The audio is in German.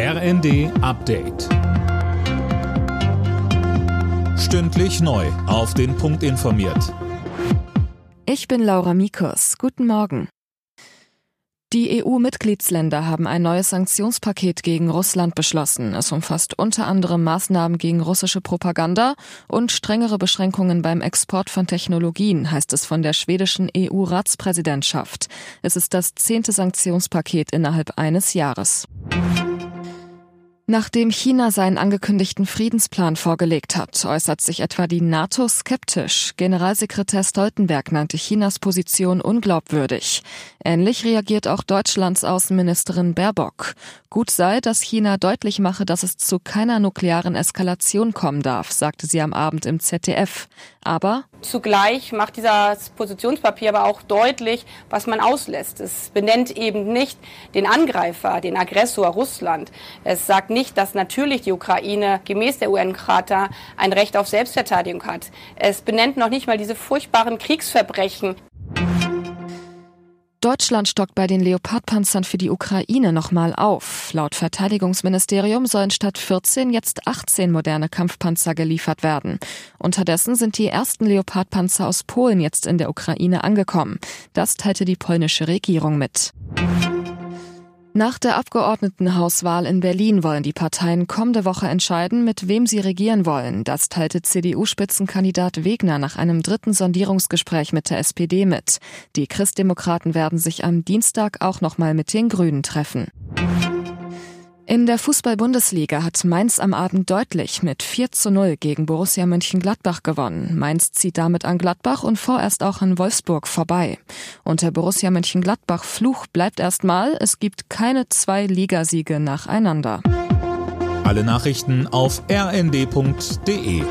RND Update. Stündlich neu. Auf den Punkt informiert. Ich bin Laura Mikus. Guten Morgen. Die EU-Mitgliedsländer haben ein neues Sanktionspaket gegen Russland beschlossen. Es umfasst unter anderem Maßnahmen gegen russische Propaganda und strengere Beschränkungen beim Export von Technologien, heißt es von der schwedischen EU-Ratspräsidentschaft. Es ist das zehnte Sanktionspaket innerhalb eines Jahres. Nachdem China seinen angekündigten Friedensplan vorgelegt hat, äußert sich etwa die NATO skeptisch. Generalsekretär Stoltenberg nannte Chinas Position unglaubwürdig. Ähnlich reagiert auch Deutschlands Außenministerin Baerbock. Gut sei, dass China deutlich mache, dass es zu keiner nuklearen Eskalation kommen darf, sagte sie am Abend im ZDF. Aber zugleich macht dieses Positionspapier aber auch deutlich, was man auslässt. Es benennt eben nicht den Angreifer, den Aggressor Russland. Es sagt nicht, dass natürlich die Ukraine gemäß der UN-Charta ein Recht auf Selbstverteidigung hat. Es benennt noch nicht mal diese furchtbaren Kriegsverbrechen. Deutschland stockt bei den Leopardpanzern für die Ukraine nochmal auf. Laut Verteidigungsministerium sollen statt 14 jetzt 18 moderne Kampfpanzer geliefert werden. Unterdessen sind die ersten Leopardpanzer aus Polen jetzt in der Ukraine angekommen. Das teilte die polnische Regierung mit. Nach der Abgeordnetenhauswahl in Berlin wollen die Parteien kommende Woche entscheiden, mit wem sie regieren wollen. Das teilte CDU-Spitzenkandidat Wegner nach einem dritten Sondierungsgespräch mit der SPD mit. Die Christdemokraten werden sich am Dienstag auch nochmal mit den Grünen treffen. In der Fußball-Bundesliga hat Mainz am Abend deutlich mit 4 zu 0 gegen Borussia Mönchengladbach gewonnen. Mainz zieht damit an Gladbach und vorerst auch an Wolfsburg vorbei. Und der Borussia Mönchengladbach Fluch bleibt erstmal. Es gibt keine zwei Ligasiege nacheinander. Alle Nachrichten auf rnd.de